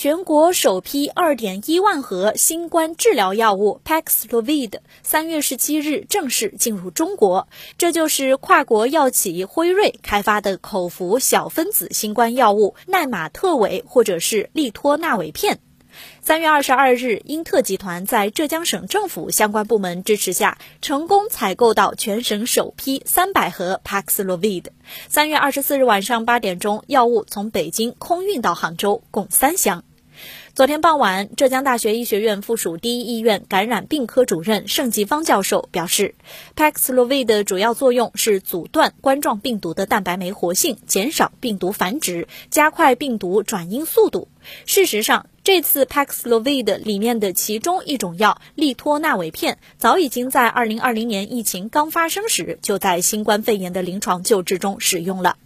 全国首批2.1万盒新冠治疗药物 Paxlovid 三月十七日正式进入中国。这就是跨国药企辉瑞开发的口服小分子新冠药物奈玛特韦，或者是利托那韦片。三月二十二日，英特集团在浙江省政府相关部门支持下，成功采购到全省首批三百盒 Paxlovid。三月二十四日晚上八点钟，药物从北京空运到杭州，共三箱。昨天傍晚，浙江大学医学院附属第一医院感染病科主任盛吉芳教授表示，Paxlovid 的主要作用是阻断冠状病毒的蛋白酶活性，减少病毒繁殖，加快病毒转阴速度。事实上，这次 Paxlovid 里面的其中一种药利托那韦片，早已经在2020年疫情刚发生时，就在新冠肺炎的临床救治中使用了。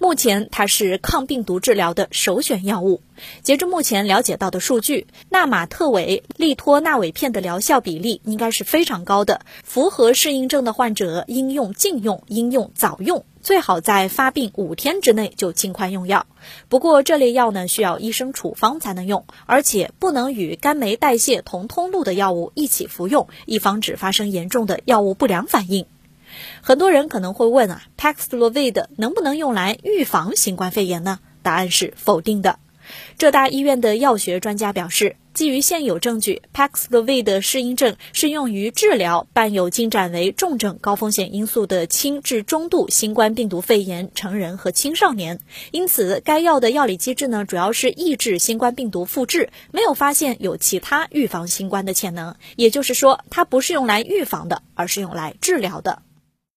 目前，它是抗病毒治疗的首选药物。截至目前了解到的数据，纳马特韦利托那韦片的疗效比例应该是非常高的。符合适应症的患者应用禁用，应用早用，最好在发病五天之内就尽快用药。不过，这类药呢需要医生处方才能用，而且不能与肝酶代谢同通路的药物一起服用，以防止发生严重的药物不良反应。很多人可能会问啊，Paxlovid 能不能用来预防新冠肺炎呢？答案是否定的。浙大医院的药学专家表示，基于现有证据，Paxlovid 适应症适用于治疗伴有进展为重症高风险因素的轻至中度新冠病毒肺炎成人和青少年。因此，该药的药理机制呢，主要是抑制新冠病毒复制，没有发现有其他预防新冠的潜能。也就是说，它不是用来预防的，而是用来治疗的。